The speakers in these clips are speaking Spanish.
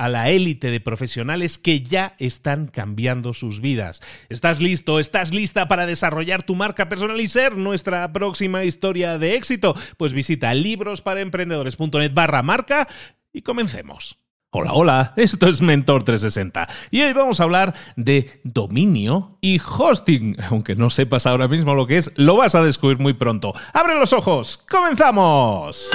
a la élite de profesionales que ya están cambiando sus vidas. ¿Estás listo? ¿Estás lista para desarrollar tu marca personal y ser nuestra próxima historia de éxito? Pues visita librosparaemprendedores.net barra marca y comencemos. Hola, hola, esto es Mentor 360 y hoy vamos a hablar de dominio y hosting. Aunque no sepas ahora mismo lo que es, lo vas a descubrir muy pronto. ¡Abre los ojos! ¡Comenzamos!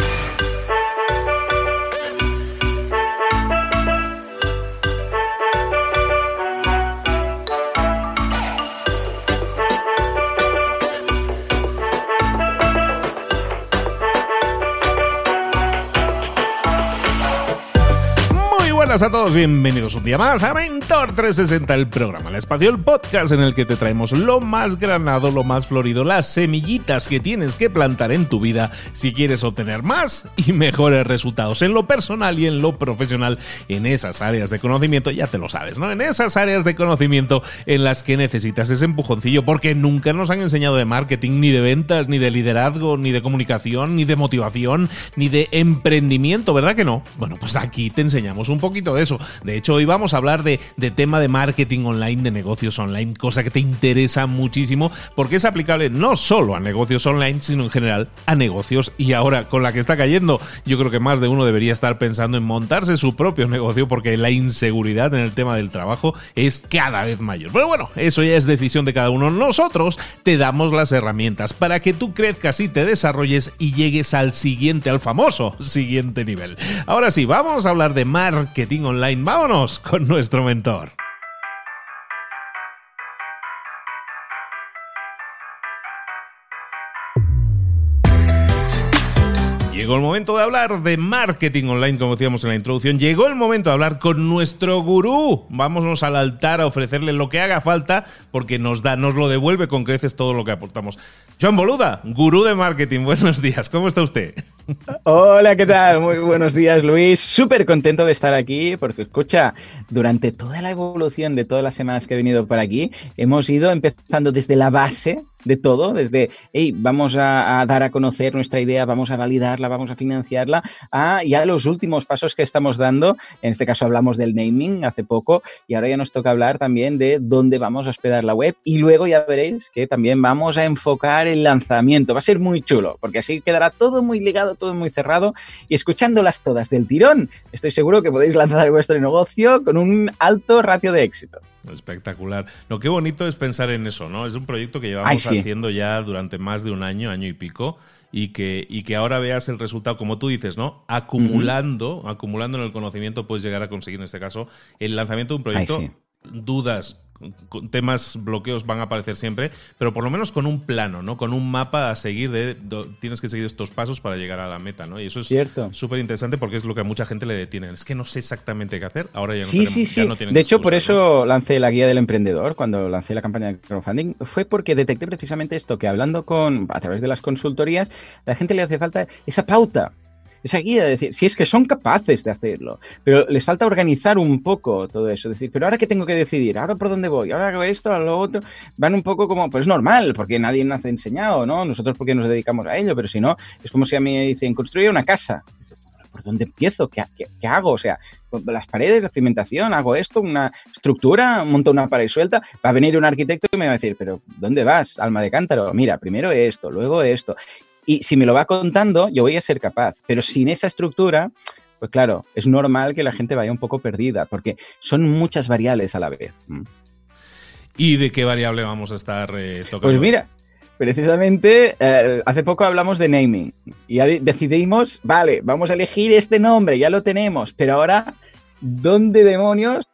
A todos, bienvenidos un día más a Mentor 360, el programa, el espacio, el podcast en el que te traemos lo más granado, lo más florido, las semillitas que tienes que plantar en tu vida si quieres obtener más y mejores resultados en lo personal y en lo profesional, en esas áreas de conocimiento, ya te lo sabes, ¿no? En esas áreas de conocimiento en las que necesitas ese empujoncillo, porque nunca nos han enseñado de marketing, ni de ventas, ni de liderazgo, ni de comunicación, ni de motivación, ni de emprendimiento, ¿verdad que no? Bueno, pues aquí te enseñamos un poquito de eso. De hecho, hoy vamos a hablar de, de tema de marketing online, de negocios online, cosa que te interesa muchísimo porque es aplicable no solo a negocios online, sino en general a negocios. Y ahora, con la que está cayendo, yo creo que más de uno debería estar pensando en montarse su propio negocio porque la inseguridad en el tema del trabajo es cada vez mayor. Pero bueno, eso ya es decisión de cada uno. Nosotros te damos las herramientas para que tú crezcas y te desarrolles y llegues al siguiente, al famoso siguiente nivel. Ahora sí, vamos a hablar de marketing online. Vámonos con nuestro mentor. Llegó el momento de hablar de marketing online, como decíamos en la introducción. Llegó el momento de hablar con nuestro gurú. Vámonos al altar a ofrecerle lo que haga falta, porque nos da, nos lo devuelve con creces todo lo que aportamos. Joan Boluda, gurú de marketing. Buenos días. ¿Cómo está usted? Hola, ¿qué tal? Muy buenos días, Luis. Súper contento de estar aquí, porque escucha, durante toda la evolución de todas las semanas que he venido por aquí, hemos ido empezando desde la base de todo, desde, hey, vamos a, dar a conocer nuestra idea, vamos a validarla, vamos a financiarla, a ya los últimos pasos que estamos dando. En este caso hablamos del naming hace poco y ahora ya nos toca hablar también de dónde vamos a hospedar la web y luego ya veréis que también vamos a enfocar el lanzamiento. Va a ser muy chulo porque así quedará todo muy ligado, todo muy cerrado y escuchándolas todas del tirón, estoy seguro que podéis lanzar vuestro negocio con un alto ratio de éxito. Espectacular. Lo que bonito es pensar en eso, ¿no? Es un proyecto que llevamos haciendo ya durante más de un año, año y pico, y que, y que ahora veas el resultado, como tú dices, ¿no? Acumulando, acumulando en el conocimiento, puedes llegar a conseguir, en este caso, el lanzamiento de un proyecto. dudas, temas, bloqueos van a aparecer siempre, pero por lo menos con un plano, ¿no? Con un mapa a seguir de tienes que seguir estos pasos para llegar a la meta, ¿no? Y eso es súper interesante porque es lo que a mucha gente le detiene. Es que no sé exactamente qué hacer, ahora ya no, sí, sí, sí. De hecho, por eso lancé la guía del emprendedor cuando lancé la campaña de crowdfunding, fue porque detecté precisamente esto, que hablando con, a través de las consultorías, a la gente le hace falta esa pauta, esa guía de decir, si es que son capaces de hacerlo, pero les falta organizar un poco todo eso, decir, pero ahora qué tengo que decidir, ahora por dónde voy, ahora hago esto, ahora lo otro, van un poco como, pues normal, porque nadie nos ha enseñado, ¿no? Nosotros porque nos dedicamos a ello, pero si no, es como si a mí me dicen, construye una casa. ¿Por dónde empiezo? ¿Qué, qué, hago? O sea, las paredes, la cimentación, hago esto, una estructura, monto una pared suelta, va a venir un arquitecto y me va a decir, pero ¿dónde vas, alma de cántaro? Mira, primero esto, luego esto. Y si me lo va contando, yo voy a ser capaz. Pero sin esa estructura, pues claro, es normal que la gente vaya un poco perdida, porque son muchas variables a la vez. ¿Y de qué variable vamos a estar eh, tocando? Pues mira, precisamente eh, hace poco hablamos de naming y decidimos, vale, vamos a elegir este nombre, ya lo tenemos, pero ahora, ¿dónde demonios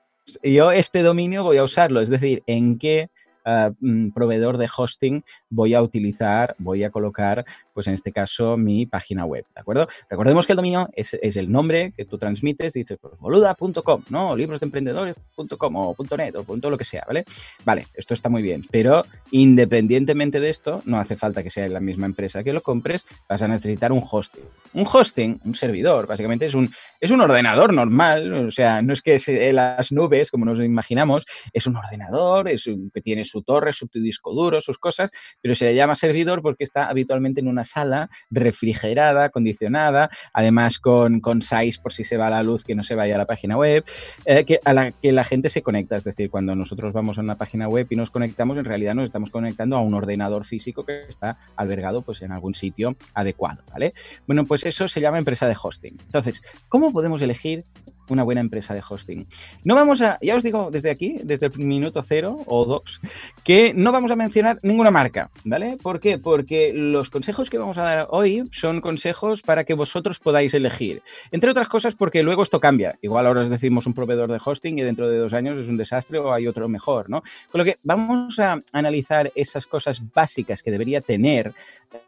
yo este dominio voy a usarlo? Es decir, ¿en qué eh, mm, proveedor de hosting voy a utilizar, voy a colocar, pues en este caso, mi página web, ¿de acuerdo? Recordemos que el dominio es, el nombre que tú transmites, dices, pues, boluda.com, ¿no? librosdeemprendedores.com o .net o punto lo que sea, ¿vale? Vale, esto está muy bien, pero independientemente de esto, no hace falta que sea la misma empresa que lo compres, vas a necesitar un hosting. Un hosting, un servidor, básicamente es un, es un ordenador normal, o sea, no es que sea las nubes, como nos imaginamos, es un ordenador, es que tiene su torre, su disco duro, sus cosas, pero se le llama servidor porque está habitualmente en una sala refrigerada, acondicionada, además con, con size por si se va la luz que no se vaya a la página web, eh, que, a la que la gente se conecta. Es decir, cuando nosotros vamos a una página web y nos conectamos, en realidad nos estamos conectando a un ordenador físico que está albergado pues, en algún sitio adecuado. ¿vale? Bueno, pues eso se llama empresa de hosting. Entonces, ¿cómo podemos elegir una buena empresa de hosting. No vamos a, ya os digo desde aquí, desde el minuto cero o dos, que no vamos a mencionar ninguna marca, ¿vale? ¿Por qué? Porque los consejos que vamos a dar hoy son consejos para que vosotros podáis elegir. Entre otras cosas porque luego esto cambia. Igual ahora os decimos un proveedor de hosting y dentro de dos años es un desastre o hay otro mejor, ¿no? Con lo que vamos a analizar esas cosas básicas que debería tener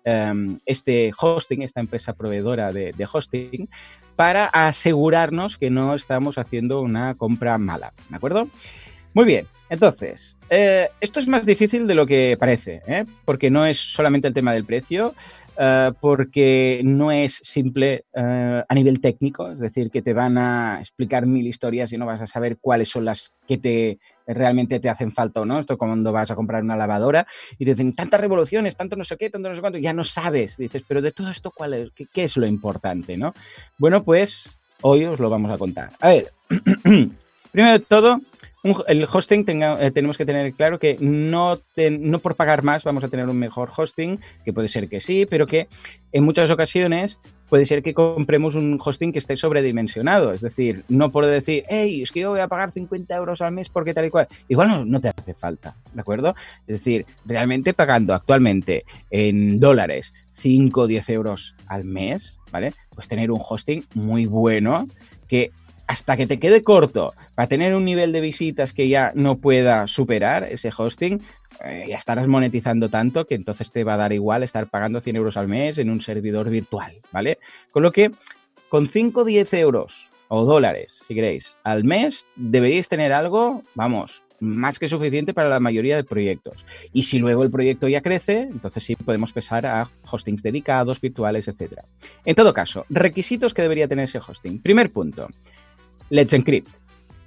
em, este hosting, esta empresa proveedora de hosting, para asegurarnos que no estamos haciendo una compra mala, ¿de acuerdo? Muy bien, entonces, eh, esto es más difícil de lo que parece, ¿eh? porque no es solamente el tema del precio, eh, porque no es simple a nivel técnico, es decir, que te van a explicar mil historias y no vas a saber cuáles son las que te realmente te hacen falta o no. Esto cuando vas a comprar una lavadora y te dicen tantas revoluciones, tanto no sé qué, tanto no sé cuánto, ya no sabes. Dices, pero de todo esto, ¿cuál es? ¿Qué, es lo importante? ¿no? Bueno, pues hoy os lo vamos a contar. A ver, primero de todo, el hosting eh, tenemos que tener claro que no, no por pagar más vamos a tener un mejor hosting, que puede ser que sí, pero que en muchas ocasiones puede ser que compremos un hosting que esté sobredimensionado. Es decir, no por decir, hey, es que yo voy a pagar 50 euros al mes porque tal y cual. Igual no, no te hace falta, ¿de acuerdo? Es decir, realmente pagando actualmente en dólares 5 o 10 euros al mes, ¿vale? Pues tener un hosting muy bueno que hasta que te quede corto para tener un nivel de visitas que ya no pueda superar ese hosting, eh, ya estarás monetizando tanto que entonces te va a dar igual estar pagando 100 euros al mes en un servidor virtual, ¿vale? Con lo que con 5 o 10 euros o dólares, si queréis, al mes, deberíais tener algo, vamos, más que suficiente para la mayoría de proyectos. Y si luego el proyecto ya crece, entonces sí podemos pasar a hostings dedicados, virtuales, etc. En todo caso, requisitos que debería tener ese hosting. Primer punto, Let's Encrypt.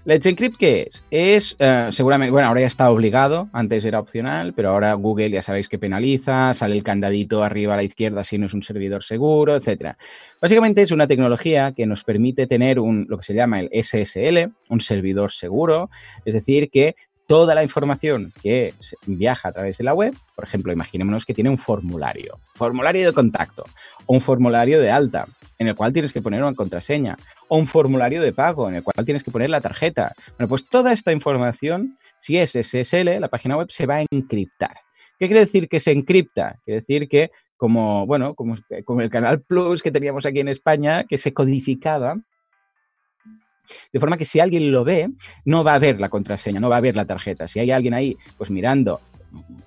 Let's Encrypt, ¿qué es? Es, eh, seguramente, bueno, ahora ya está obligado, antes era opcional, pero ahora Google ya sabéis que penaliza, sale el candadito arriba a la izquierda si no es un servidor seguro, etc. Básicamente es una tecnología que nos permite tener un, lo que se llama el SSL, un servidor seguro, es decir, que toda la información que viaja a través de la web, por ejemplo, imaginémonos que tiene un formulario, formulario de contacto o un formulario de alta, en el cual tienes que poner una contraseña, o un formulario de pago, en el cual tienes que poner la tarjeta. Bueno, pues toda esta información, si es SSL, la página web se va a encriptar. ¿Qué quiere decir que se encripta? Quiere decir que como, bueno, como, como el Canal Plus que teníamos aquí en España, que se codificaba De forma que si alguien lo ve, no va a ver la contraseña, no va a ver la tarjeta. Si hay alguien ahí, pues mirando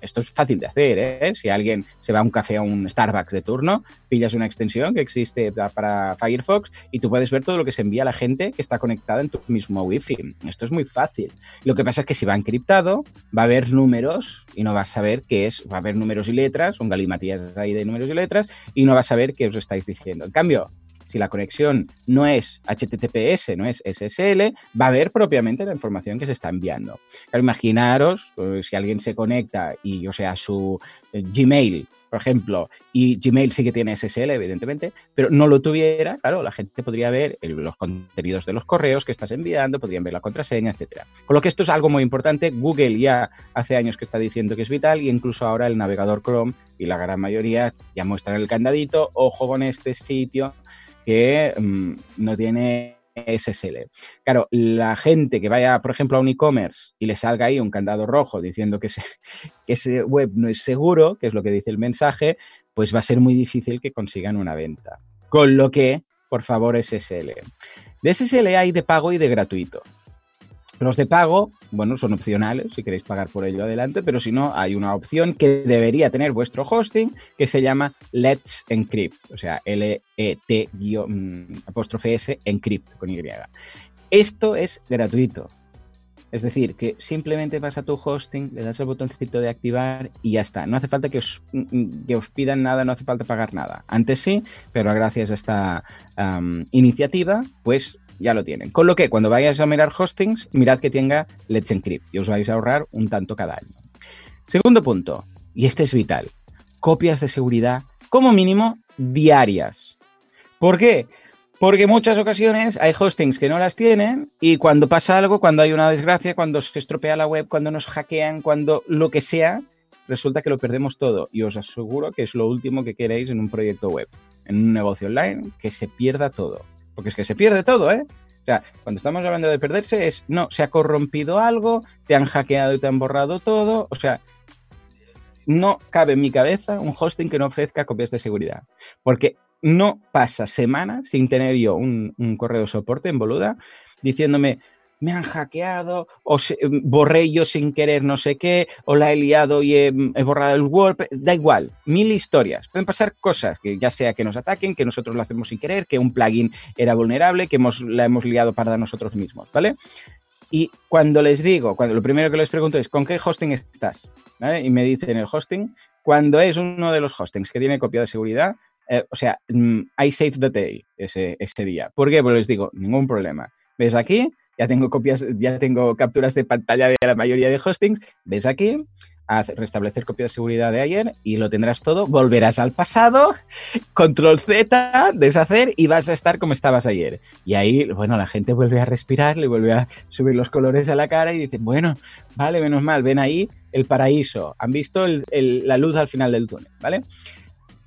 esto es fácil de hacer, ¿eh? Si alguien se va a un café a un Starbucks de turno, pillas una extensión que existe para Firefox y tú puedes ver todo lo que se envía a la gente que está conectada en tu mismo Wi-Fi. Esto es muy fácil. Lo que pasa es que si va encriptado, va a haber números y no vas a saber qué es. Va a haber números y letras, un galimatías ahí de números y letras, y no vas a saber qué os estáis diciendo. En cambio, si la conexión no es HTTPS, no es SSL, va a ver propiamente la información que se está enviando. imaginaros pues, si alguien se conecta y, o sea, su eh, Gmail por ejemplo, y Gmail sí que tiene SSL, evidentemente, pero no lo tuviera, claro, la gente podría ver los contenidos de los correos que estás enviando, podrían ver la contraseña, etcétera. Con lo que esto es algo muy importante, Google ya hace años que está diciendo que es vital y incluso ahora el navegador Chrome y la gran mayoría ya muestran el candadito, ojo con este sitio que mm, no tiene SSL. Claro, la gente que vaya, por ejemplo, a un e-commerce y le salga ahí un candado rojo diciendo que ese, que ese web no es seguro, que es lo que dice el mensaje, pues va a ser muy difícil que consigan una venta. Con lo que, por favor, SSL. De SSL hay de pago y de gratuito. Los de pago, bueno, son opcionales, si queréis pagar por ello adelante, pero si no, hay una opción que debería tener vuestro hosting que se llama Let's Encrypt, o sea, L-E-T mm, apóstrofe S Encrypt con Y. Esto es gratuito. Es decir, que simplemente vas a tu hosting, le das el botoncito de activar y ya está. No hace falta que os, mm, que os pidan nada, no hace falta pagar nada. Antes sí, pero gracias a esta iniciativa, pues ya lo tienen. Con lo que cuando vayáis a mirar hostings, mirad que tenga Let's Encrypt y os vais a ahorrar un tanto cada año. Segundo punto, y este es vital, copias de seguridad como mínimo diarias. ¿Por qué? Porque muchas ocasiones hay hostings que no las tienen y cuando pasa algo, cuando hay una desgracia, cuando se estropea la web, cuando nos hackean, cuando lo que sea, resulta que lo perdemos todo. Y os aseguro que es lo último que queréis en un proyecto web, en un negocio online, que se pierda todo. Porque es que se pierde todo, ¿eh? O sea, cuando estamos hablando de perderse es, no, se ha corrompido algo, te han hackeado y te han borrado todo. O sea, no cabe en mi cabeza un hosting que no ofrezca copias de seguridad. Porque no pasa semana sin tener yo un, un correo de soporte en boluda diciéndome, me han hackeado, o borré yo sin querer no sé qué, o la he liado y he, borrado el Word, da igual, mil historias. Pueden pasar cosas, que ya sea que nos ataquen, que nosotros lo hacemos sin querer, que un plugin era vulnerable, que hemos, la hemos liado para nosotros mismos, ¿vale? Y cuando les digo, cuando lo primero que les pregunto es, ¿con qué hosting estás? Y me dicen el hosting, cuando es uno de los hostings que tiene copia de seguridad, eh, o sea, mm, I save the day ese, ese día. ¿Por qué? Pues les digo, ningún problema. ¿Ves aquí? Ya tengo copias, ya tengo capturas de pantalla de la mayoría de hostings. Ves aquí, restablecer copia de seguridad de ayer y lo tendrás todo. Volverás al pasado, control Z, deshacer y vas a estar como estabas ayer. Y ahí, bueno, la gente vuelve a respirar, le vuelve a subir los colores a la cara y dicen, bueno, vale, menos mal, ven ahí el paraíso. Han visto la luz al final del túnel, ¿vale?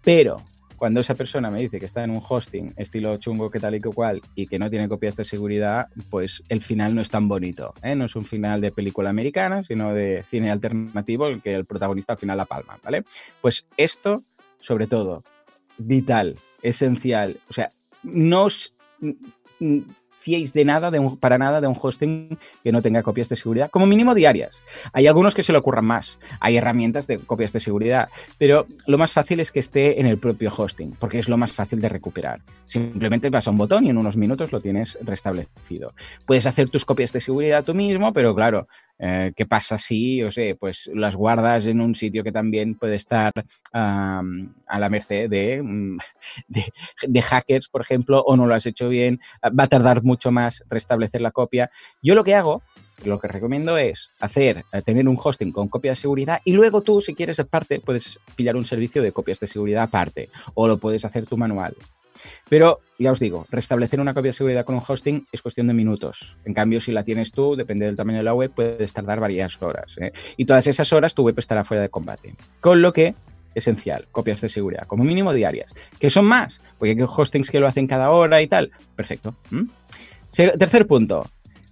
Pero cuando esa persona me dice que está en un hosting estilo chungo que tal y que cual y que no tiene copias de seguridad, pues el final no es tan bonito. ¿eh? No es un final de película americana, sino de cine alternativo en que el protagonista al final la palma, ¿vale? Pues esto, sobre todo, vital, esencial. O sea, no fiéis de nada, de para nada, de un hosting que no tenga copias de seguridad, como mínimo diarias. Hay algunos que se le ocurran más, hay herramientas de copias de seguridad, pero lo más fácil es que esté en el propio hosting, porque es lo más fácil de recuperar. Simplemente vas a un botón y en unos minutos lo tienes restablecido. Puedes hacer tus copias de seguridad tú mismo, pero claro, eh, ¿Qué pasa si, o sea, pues las guardas en un sitio que también puede estar a la merced mm, de, de, hackers, por ejemplo, o no lo has hecho bien? Va a tardar mucho más restablecer la copia. Yo lo que hago, lo que recomiendo es hacer, eh, tener un hosting con copia de seguridad y luego tú, si quieres aparte, puedes pillar un servicio de copias de seguridad aparte o lo puedes hacer tu manual. Pero ya os digo, restablecer una copia de seguridad con un hosting es cuestión de minutos. En cambio, si la tienes tú, depende del tamaño de la web, puedes tardar varias horas. ¿eh? Y todas esas horas tu web estará fuera de combate. Con lo que, esencial, copias de seguridad, como mínimo diarias. ¿Que son más? Porque hay hostings que lo hacen cada hora y tal. Perfecto. Tercer punto.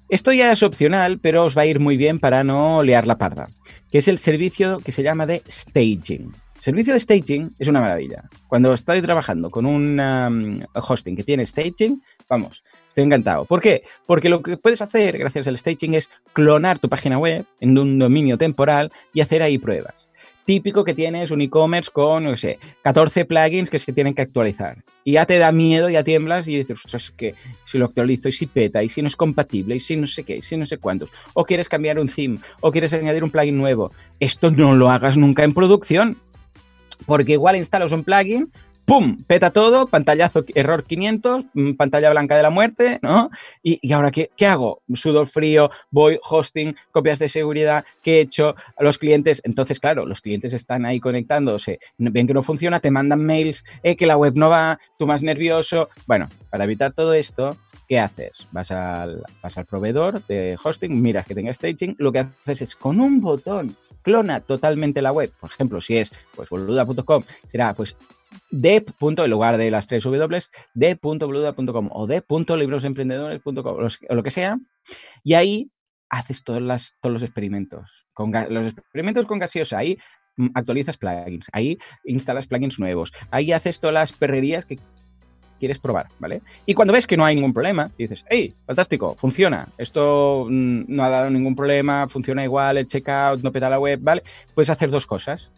Esto ya es opcional, pero os va a ir muy bien para no liar la parda, que es el servicio que se llama de staging. Servicio de staging es una maravilla. Cuando estoy trabajando con un um, hosting que tiene staging, vamos, estoy encantado. ¿Por qué? Porque lo que puedes hacer gracias al staging es clonar tu página web en un dominio temporal y hacer ahí pruebas típico que tienes un e-commerce con, no sé, 14 plugins que se tienen que actualizar. Y ya te da miedo, ya tiemblas y dices, ostras, que si lo actualizo y si peta, y si no es compatible, y si no sé qué, y si no sé cuántos. O quieres cambiar un theme, o quieres añadir un plugin nuevo. Esto no lo hagas nunca en producción. Porque igual instalas un plugin, ¡pum! Peta todo, pantallazo, error 500, mm, pantalla blanca de la muerte, ¿no? Y, ahora, ¿qué, ¿qué, hago? Sudor frío, voy, hosting, copias de seguridad, ¿qué he hecho? Los clientes, entonces, claro, los clientes están ahí conectándose, ven que no funciona, te mandan mails, eh, que la web no va, tú más nervioso. Bueno, para evitar todo esto, ¿qué haces? Vas al, vas al proveedor de hosting, miras que tenga staging, lo que haces es con un botón clona totalmente la web. Por ejemplo, si es pues boluda.com, será pues de en lugar de las tres W, de.boluda.com o de.librosemprendedores.com o lo que sea, y ahí haces todos, los experimentos. Con los experimentos con gaseosa, ahí mm, actualizas plugins, ahí instalas plugins nuevos, ahí haces todas las perrerías que quieres probar, ¿vale? Y cuando ves que no hay ningún problema, dices, hey, fantástico, funciona, esto mm, no ha dado ningún problema, funciona igual, el checkout, no peta la web, ¿vale? Puedes hacer dos cosas.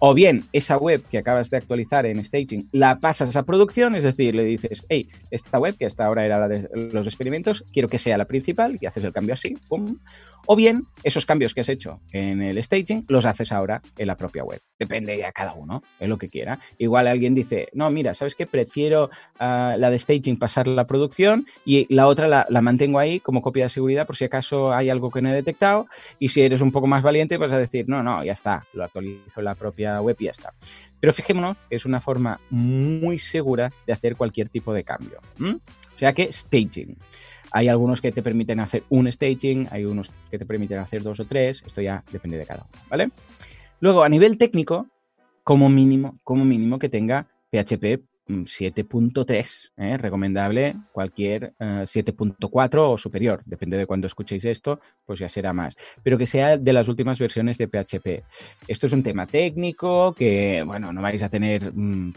O bien esa web que acabas de actualizar en staging la pasas a producción, es decir, le dices, hey, esta web que hasta ahora era la de los experimentos, quiero que sea la principal y haces el cambio así, pum, o bien, esos cambios que has hecho en el staging los haces ahora en la propia web. Depende de cada uno, es lo que quiera. Igual alguien dice, no, mira, ¿sabes qué? Prefiero ah, la de staging pasar la producción y la otra la, mantengo ahí como copia de seguridad por si acaso hay algo que no he detectado. Y si eres un poco más valiente, vas a decir, no, no, ya está, lo actualizo en la propia web y ya está. Pero fijémonos es una forma muy segura de hacer cualquier tipo de cambio. O sea que staging. Hay algunos que te permiten hacer un staging, hay unos que te permiten hacer dos o tres, esto ya depende de cada uno, ¿vale? Luego, a nivel técnico, como mínimo, como mínimo que tenga PHP 7.3, mm, ¿eh? recomendable cualquier 7.4 eh, o superior, depende de cuando escuchéis esto, pues ya será más, pero que sea de las últimas versiones de PHP. Esto es un tema técnico que, bueno, no vais a tener... Mm,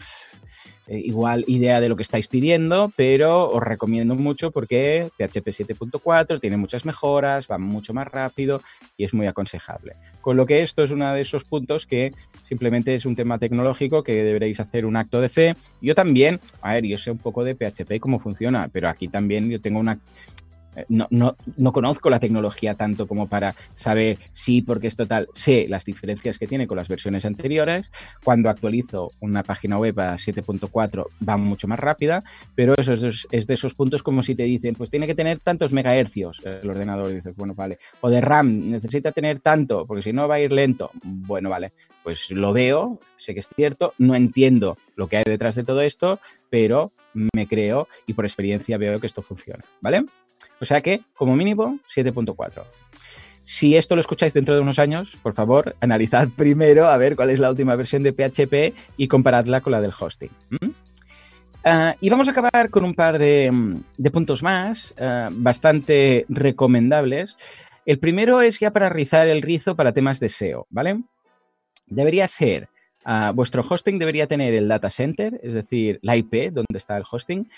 eh, igual idea de lo que estáis pidiendo, pero os recomiendo mucho porque PHP 7.4 tiene muchas mejoras, va mucho más rápido y es muy aconsejable. Con lo que esto es uno de esos puntos que simplemente es un tema tecnológico que deberéis hacer un acto de fe. Yo también, a ver, yo sé un poco de PHP y cómo funciona, pero aquí también yo tengo una no, no, no, conozco la tecnología tanto como para saber si, porque es total, sé las diferencias que tiene con las versiones anteriores. Cuando actualizo una página web a 7.4 va mucho más rápida, pero eso es, de esos puntos como si te dicen, pues tiene que tener tantos megahercios el ordenador. Dices, bueno, vale. O de RAM, necesita tener tanto, porque si no va a ir lento. Bueno, vale. Pues lo veo, sé que es cierto, no entiendo lo que hay detrás de todo esto, pero me creo y por experiencia veo que esto funciona, ¿vale? O sea que, como mínimo, 7.4. Si esto lo escucháis dentro de unos años, por favor, analizad primero a ver cuál es la última versión de PHP y comparadla con la del hosting. Ah, y vamos a acabar con un par de, puntos más, ah, bastante recomendables. El primero es ya para rizar el rizo para temas de SEO, ¿vale? Debería ser, ah, vuestro hosting debería tener el data center, es decir, la IP donde está el hosting,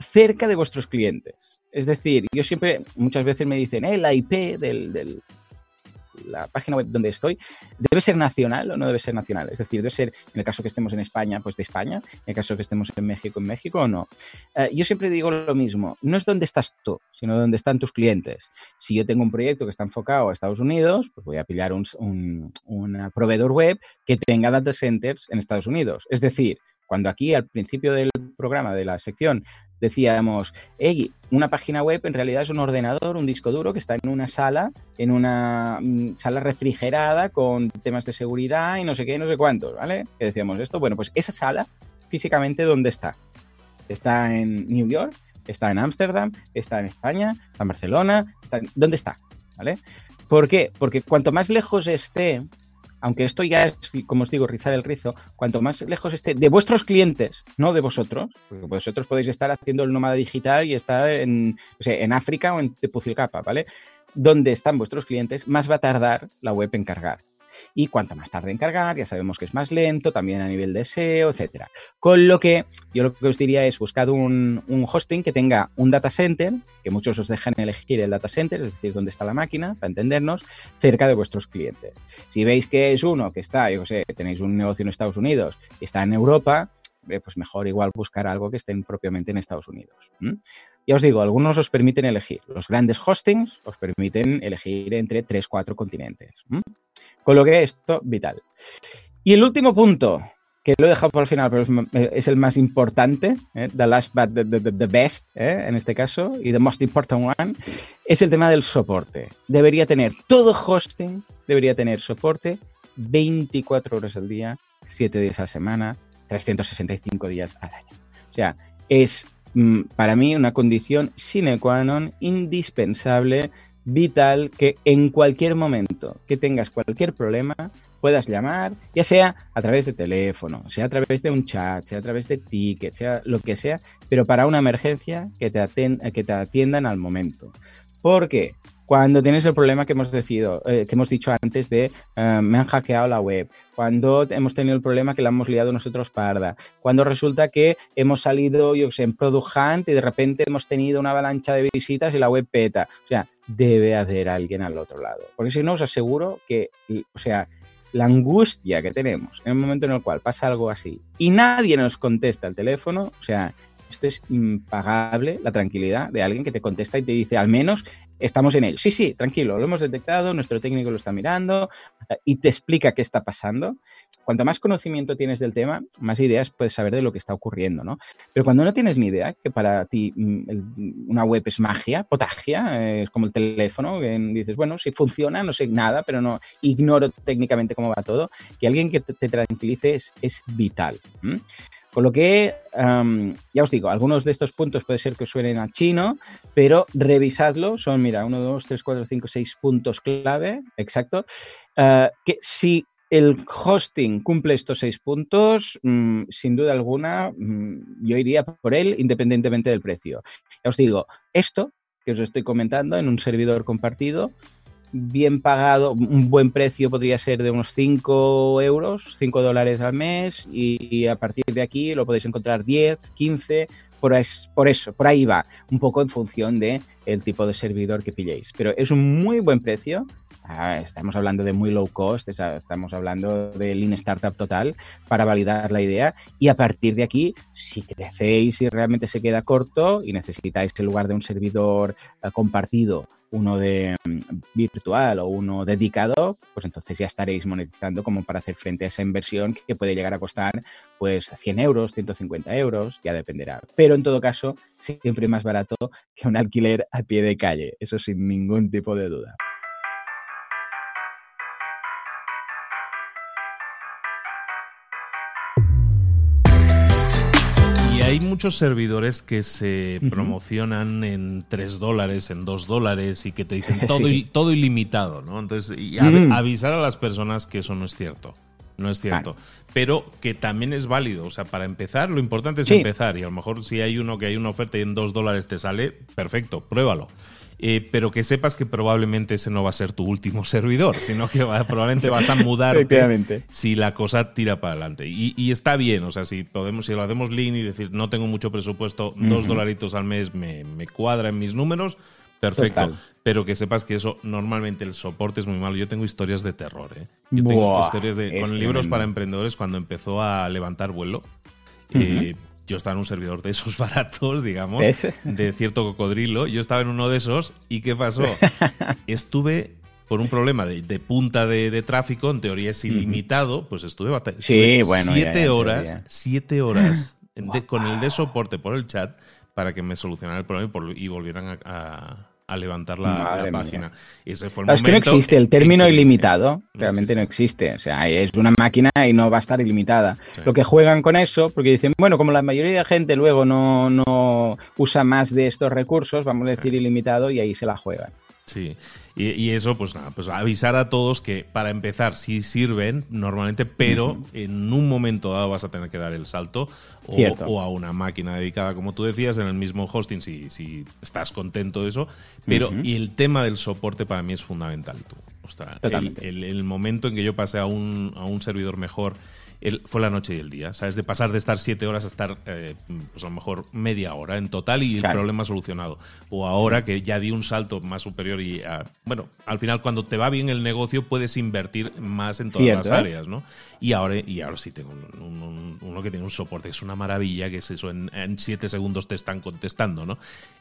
cerca de vuestros clientes. Es decir, yo siempre, muchas veces me dicen, eh, la IP de la página web donde estoy, ¿debe ser nacional o no debe ser nacional? Es decir, debe ser, en el caso que estemos en España, pues de España, en el caso que estemos en México, en México o no. Eh, yo siempre digo lo mismo, no es dónde estás tú, sino dónde están tus clientes. Si yo tengo un proyecto que está enfocado a Estados Unidos, pues voy a pillar un, un proveedor web que tenga data centers en Estados Unidos. Es decir, cuando aquí al principio del programa, de la sección, decíamos, hey, una página web en realidad es un ordenador, un disco duro que está en una sala, en una mm, sala refrigerada con temas de seguridad y no sé qué, no sé cuántos, ¿vale? Que decíamos esto. Bueno, pues esa sala, físicamente, ¿dónde está? Está en New York, está en Ámsterdam, está en España, está en Barcelona, ¿dónde está? ¿Vale? ¿Por qué? Porque cuanto más lejos esté aunque esto ya es, como os digo, rizar el rizo, cuanto más lejos esté de vuestros clientes, no de vosotros, porque vosotros podéis estar haciendo el nómada digital y estar en, en África o en Tepucilcapa, ¿vale? Donde están vuestros clientes, más va a tardar la web en cargar. Y cuanto más tarde en cargar, ya sabemos que es más lento, también a nivel de SEO, etcétera. Con lo que yo lo que os diría es buscad un, hosting que tenga un data center, que muchos os dejan elegir el data center, es decir, dónde está la máquina, para entendernos, cerca de vuestros clientes. Si veis que es uno que está, yo sé, tenéis un negocio en Estados Unidos y está en Europa, pues mejor igual buscar algo que estén propiamente en Estados Unidos. Ya os digo, algunos os permiten elegir. Los grandes hostings os permiten elegir entre 3, 4 continentes. Con lo que esto, vital. Y el último punto, que lo he dejado por el final, pero es, el más importante, ¿eh? the last but the, best, ¿eh? en este caso, y the most important one, es el tema del soporte. Debería tener, todo hosting debería tener soporte 24 horas al día, 7 días a la semana, 365 días al año. O sea, es mm, para mí una condición sine qua non, indispensable, vital, que en cualquier momento que tengas cualquier problema, puedas llamar, ya sea a través de teléfono, sea a través de un chat, sea a través de ticket, sea lo que sea, pero para una emergencia que te, que te atiendan al momento. ¿Por qué? cuando tienes el problema que hemos, decido, eh, que hemos dicho antes de eh, me han hackeado la web, cuando hemos tenido el problema que la hemos liado nosotros parda, cuando resulta que hemos salido, yo sé, en Product Hunt y de repente hemos tenido una avalancha de visitas y la web peta. O sea, debe haber alguien al otro lado. Porque si no, os aseguro que, o sea, la angustia que tenemos en el momento en el cual pasa algo así y nadie nos contesta el teléfono, o sea, esto es impagable, la tranquilidad de alguien que te contesta y te dice, al menos estamos en ello. Sí, sí, tranquilo, lo hemos detectado, nuestro técnico lo está mirando eh, y te explica qué está pasando. Cuanto más conocimiento tienes del tema, más ideas puedes saber de lo que está ocurriendo, ¿no? Pero cuando no tienes ni idea, que para ti mm, una web es magia, potagia, eh, es como el teléfono, que dices, bueno, si funciona, no sé nada, pero no ignoro técnicamente cómo va todo, que alguien que te, tranquilice es, vital. Con lo que, ya os digo, algunos de estos puntos puede ser que os suenen a chino, pero revisadlo. Son, mira, 1, 2, 3, 4, 5, 6 puntos clave, exacto. Uh, que si el hosting cumple estos seis puntos, mmm, sin duda alguna, mmm, yo iría por él independientemente del precio. Ya os digo, esto que os estoy comentando en un servidor compartido, bien pagado, un buen precio podría ser de unos 5 euros, 5 dólares al mes y, a partir de aquí lo podéis encontrar 10, 15, por, por eso, por ahí va, un poco en función de el tipo de servidor que pilléis. Pero es un muy buen precio, ah, estamos hablando de muy low cost, estamos hablando de lean startup total para validar la idea y a partir de aquí, si crecéis y realmente se queda corto y necesitáis en lugar de un servidor eh, compartido uno de mm, virtual o uno dedicado, pues entonces ya estaréis monetizando como para hacer frente a esa inversión que puede llegar a costar pues 100 euros, 150 euros, ya dependerá. Pero en todo caso, siempre más barato que un alquiler a pie de calle, eso sin ningún tipo de duda. Muchos servidores que se promocionan en 3 dólares, en 2 dólares y que te dicen todo, todo ilimitado, ¿no? Entonces, mm. avisar a las personas que eso no es cierto. No es cierto. Pero que también es válido. O sea, para empezar, lo importante es empezar. Y a lo mejor si hay uno que hay una oferta y en 2 dólares te sale, perfecto, pruébalo. Eh, pero que sepas que probablemente ese no va a ser tu último servidor, sino que probablemente vas a mudarte si la cosa tira para adelante. Y, está bien, o sea, si podemos, si lo hacemos lean y decir no tengo mucho presupuesto, dos dolaritos al mes me, cuadra en mis números, perfecto. Pero que sepas que eso normalmente el soporte es muy malo. Yo tengo historias de terror, ¿eh? Yo tengo historias de, con libros para emprendedores cuando empezó a levantar vuelo. Eh, yo estaba en un servidor de esos baratos, digamos, de cierto cocodrilo. Yo estaba en uno de esos y ¿qué pasó? Estuve por un problema de, punta de, tráfico, en teoría es ilimitado, pues estuve, batallando. sí, bueno, siete horas, siete horas con el de soporte por el chat para que me solucionaran el problema y, volvieran a a levantar la, página. ese fue el es que no existe el término ilimitado, realmente no existe. O sea, es una máquina y no va a estar ilimitada. Lo que juegan con eso, porque dicen, bueno, como la mayoría de gente luego no, no usa más de estos recursos, vamos a decir ilimitado, y ahí se la juegan. Sí, y, eso, pues nada, pues avisar a todos que para empezar sí sirven normalmente, pero en un momento dado vas a tener que dar el salto o, a una máquina dedicada, como tú decías, en el mismo hosting si, si estás contento de eso. Pero y el tema del soporte para mí es fundamental. Tú. Ostras, el, el, momento en que yo pasé a un, a un servidor mejor fue la noche y el día, ¿sabes? De pasar de estar siete horas a estar, eh, pues a lo mejor media hora en total y el problema solucionado. O ahora que ya di un salto más superior y, ah, bueno, al final cuando te va bien el negocio puedes invertir más en todas las áreas, ¿no? Y ahora, y ahora sí tengo uno que tiene un soporte, es una maravilla, que es eso, en, en siete segundos te están contestando, ¿no?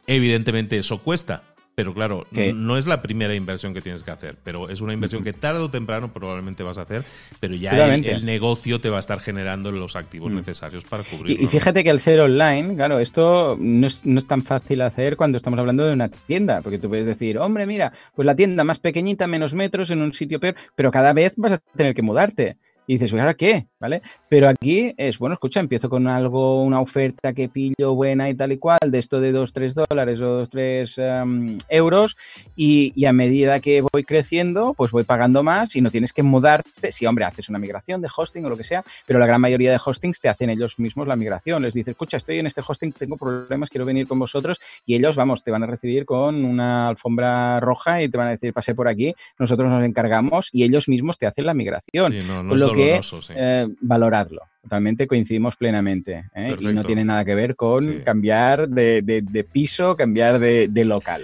Evidentemente eso cuesta, pero claro, no es la primera inversión que tienes que hacer, pero es una inversión que tarde o temprano probablemente vas a hacer, pero ya el, negocio te va a estar generando los activos mm. necesarios para cubrirlo. Y, fíjate que al ser online, claro, esto no es, no es, tan fácil hacer cuando estamos hablando de una tienda, porque tú puedes decir, hombre, mira, pues la tienda más pequeñita, menos metros, en un sitio peor, pero cada vez vas a tener que mudarte. Y dices, ¿ahora qué? ¿Vale? Pero aquí es, bueno, escucha, empiezo con algo, una oferta que pillo buena y tal y cual, de esto de 2, 3 dólares o 2, 3 em, euros, y, a medida que voy creciendo, pues voy pagando más y no tienes que mudarte. Si, hombre, haces una migración de hosting o lo que sea, pero la gran mayoría de hostings te hacen ellos mismos la migración. Les dices, escucha, estoy en este hosting, tengo problemas, quiero venir con vosotros, y ellos, vamos, te van a recibir con una alfombra roja y te van a decir, pase por aquí, nosotros nos encargamos y ellos mismos te hacen la migración. Sí, no, no que eh, valoradlo. Totalmente coincidimos plenamente. ¿eh? Y no tiene nada que ver con cambiar de, piso, cambiar de, local.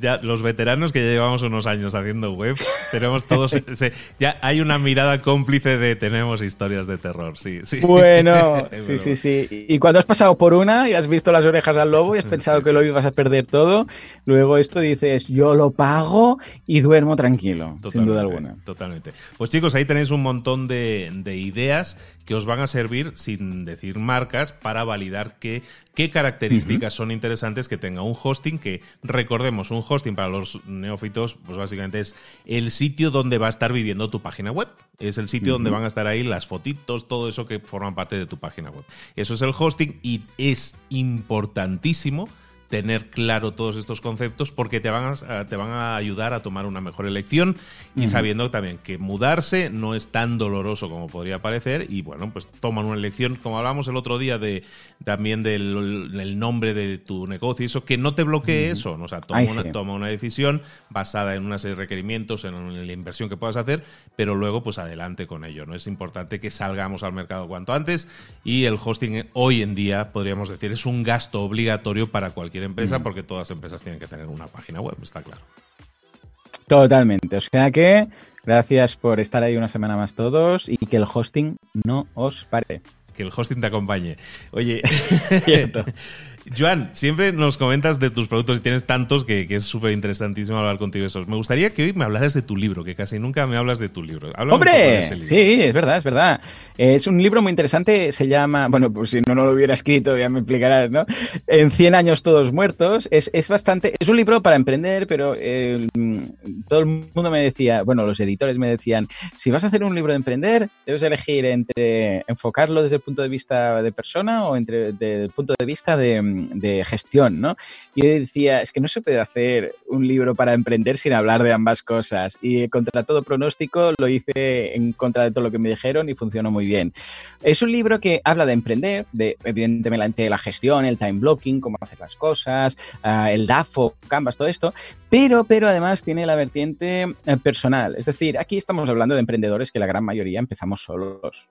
ya los veteranos que ya llevamos unos años haciendo web, tenemos todos. ya hay una mirada cómplice de tenemos historias de terror, sí. sí. Bueno, sí, sí, sí. Y cuando has pasado por una y has visto las orejas al lobo y has pensado que lo ibas a perder todo, luego esto dices, yo lo pago y duermo tranquilo, sin duda alguna. Totalmente. Pues chicos, ahí tenéis un montón de, de ideas que os van a servir, sin decir marcas, para validar qué características son interesantes que tenga un hosting, que recordemos, un hosting para los neófitos, pues básicamente es el sitio donde va a estar viviendo tu página web. Es el sitio donde van a estar ahí las fotitos, todo eso que forman parte de tu página web. Eso es el hosting y es importantísimo tener claro todos estos conceptos porque te van a, te van a ayudar a tomar una mejor elección y sabiendo también que mudarse no es tan doloroso como podría parecer y bueno, pues toman una elección, como hablamos el otro día de también del, nombre de tu negocio y eso, que no te bloquee eso, o sea, toma, una, toma una decisión basada en una serie de requerimientos, en la inversión que puedas hacer, pero luego pues adelante con ello, ¿no? Es importante que salgamos al mercado cuanto antes y el hosting hoy en día, podríamos decir, es un gasto obligatorio para cualquier empresa, porque todas las empresas tienen que tener una página web, está claro. Totalmente. O sea que gracias por estar ahí una semana más todos y que el hosting no os pare. Que el hosting te acompañe. Oye, Joan, siempre nos comentas de tus productos y tienes tantos que, es súper interesantísimo hablar contigo de esos. Me gustaría que hoy me hablaras de tu libro, que casi nunca me hablas de tu libro. ¡Hombre! Sí, es verdad, es verdad. Es un libro muy interesante, se llama, bueno, pues si no, no lo hubiera escrito, ya me explicarás, ¿no? En 100 años todos muertos. Es, bastante, es un libro para emprender, pero eh, todo el mundo me decía, bueno, los editores me decían, si vas a hacer un libro de emprender, debes elegir entre enfocarlo desde el punto de vista de persona o entre desde el punto de vista de de gestión, ¿no? Y yo decía, es que no se puede hacer un libro para emprender sin hablar de ambas cosas. Y contra todo pronóstico lo hice en contra de todo lo que me dijeron y funcionó muy bien. Es un libro que habla de emprender, de evidentemente la gestión, el time blocking, cómo hacer las cosas, ah, el DAFO, Canvas, todo esto, pero, pero además tiene la vertiente eh, personal. Es decir, aquí estamos hablando de emprendedores que la gran mayoría empezamos solos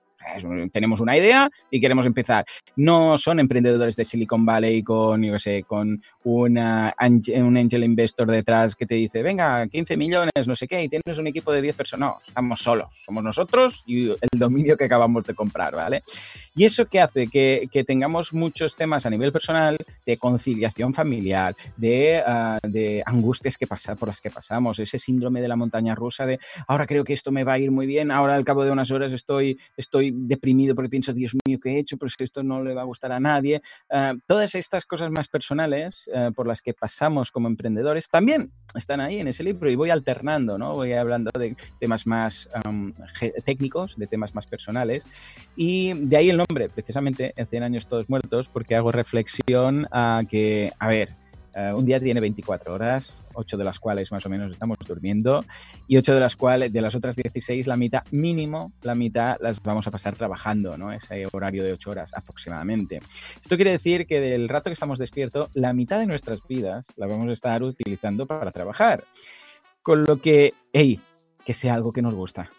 tenemos una idea y queremos empezar. No son emprendedores de Silicon Valley con, yo sé, con una, un angel investor detrás que te dice, venga, 15 millones, no sé qué, y tienes un equipo de 10 personas. No, estamos solos. Somos nosotros y el dominio que acabamos de comprar, ¿vale? Y eso que hace que, que tengamos muchos temas a nivel personal de conciliación familiar, de, ah, de angustias que pasa, por las que pasamos, ese síndrome de la montaña rusa de ahora creo que esto me va a ir muy bien, ahora al cabo de unas horas estoy, estoy deprimido porque pienso, Dios mío, ¿qué he hecho? Pero es que esto no le va a gustar a nadie. Ah, todas estas cosas más personales ah, por las que pasamos como emprendedores también están ahí en ese libro y voy alternando, ¿no? Voy hablando de temas más técnicos, de temas más personales y de ahí el nombre, precisamente, en 100 años todos muertos, porque hago reflexión a que, a ver, Eh, un día tiene 24 horas, 8 de las cuales más o menos estamos durmiendo y 8 de las cuales, de las otras 16, la mitad mínimo, la mitad las vamos a pasar trabajando, ¿no? Ese horario de 8 horas aproximadamente. Esto quiere decir que del rato que estamos despiertos, la mitad de nuestras vidas la vamos a estar utilizando para trabajar. Con lo que, hey, que sea algo que nos gusta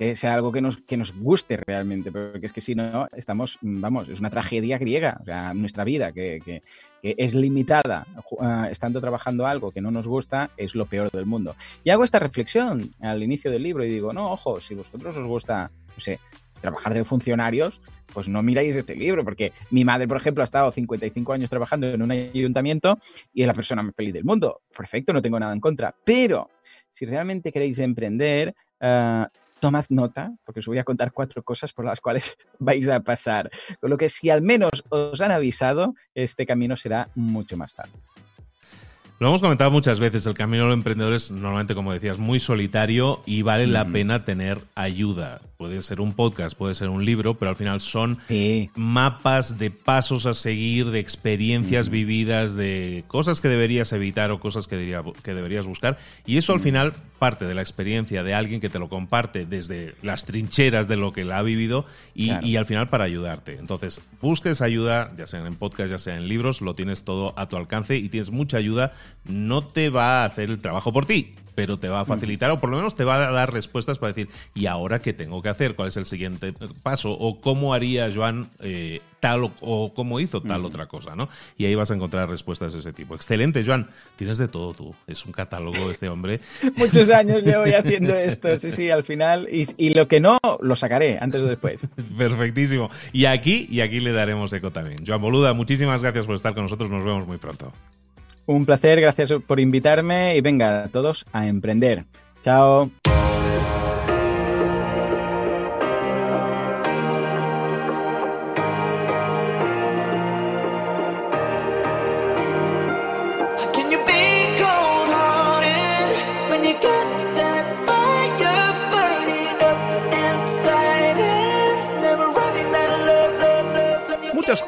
que sea algo que nos, que nos guste realmente, porque es que si no, estamos, vamos, es una tragedia griega, o sea, nuestra vida, que, que, es limitada, uh, estando trabajando algo que no nos gusta, es lo peor del mundo. Y hago esta reflexión al inicio del libro y digo, no, ojo, si vosotros os gusta, no sé, trabajar de funcionarios, pues no miráis este libro, porque mi madre, por ejemplo, ha estado 55 años trabajando en un ayuntamiento y es la persona más feliz del mundo. Perfecto, no tengo nada en contra. Pero si realmente queréis emprender, uh, tomad nota, porque os voy a contar cuatro cosas por las cuales vais a pasar. Con lo que si al menos os han avisado, este camino será mucho más fácil. Lo hemos comentado muchas veces, el camino del emprendedor es normalmente, como decías, muy solitario y vale la pena tener ayuda. Puede ser un podcast, puede ser un libro, pero al final son mapas de pasos a seguir, de experiencias vividas, de cosas que deberías evitar o cosas que, que deberías buscar. Y eso al final parte de la experiencia de alguien que te lo comparte desde las trincheras de lo que la ha vivido y, y al final para ayudarte. Entonces, busques ayuda, ya sea en podcast, ya sea en libros, lo tienes todo a tu alcance y tienes mucha ayuda. No te va a hacer el trabajo por ti pero te va a facilitar o por lo menos te va a dar respuestas para decir, ¿y ahora qué tengo que hacer? ¿Cuál es el siguiente paso? ¿O cómo haría Joan eh, tal o, cómo hizo tal otra cosa? ¿no? Y ahí vas a encontrar respuestas de ese tipo. Excelente, Joan. Tienes de todo tú. Es un catálogo este hombre. Muchos años llevo haciendo esto, sí, sí, al final. Y, y lo que no, lo sacaré antes o después. Perfectísimo. Y aquí, y aquí le daremos eco también. Joan Boluda, muchísimas gracias por estar con nosotros. Nos vemos muy pronto. Un placer, gracias por invitarme y venga, todos a emprender. Chao.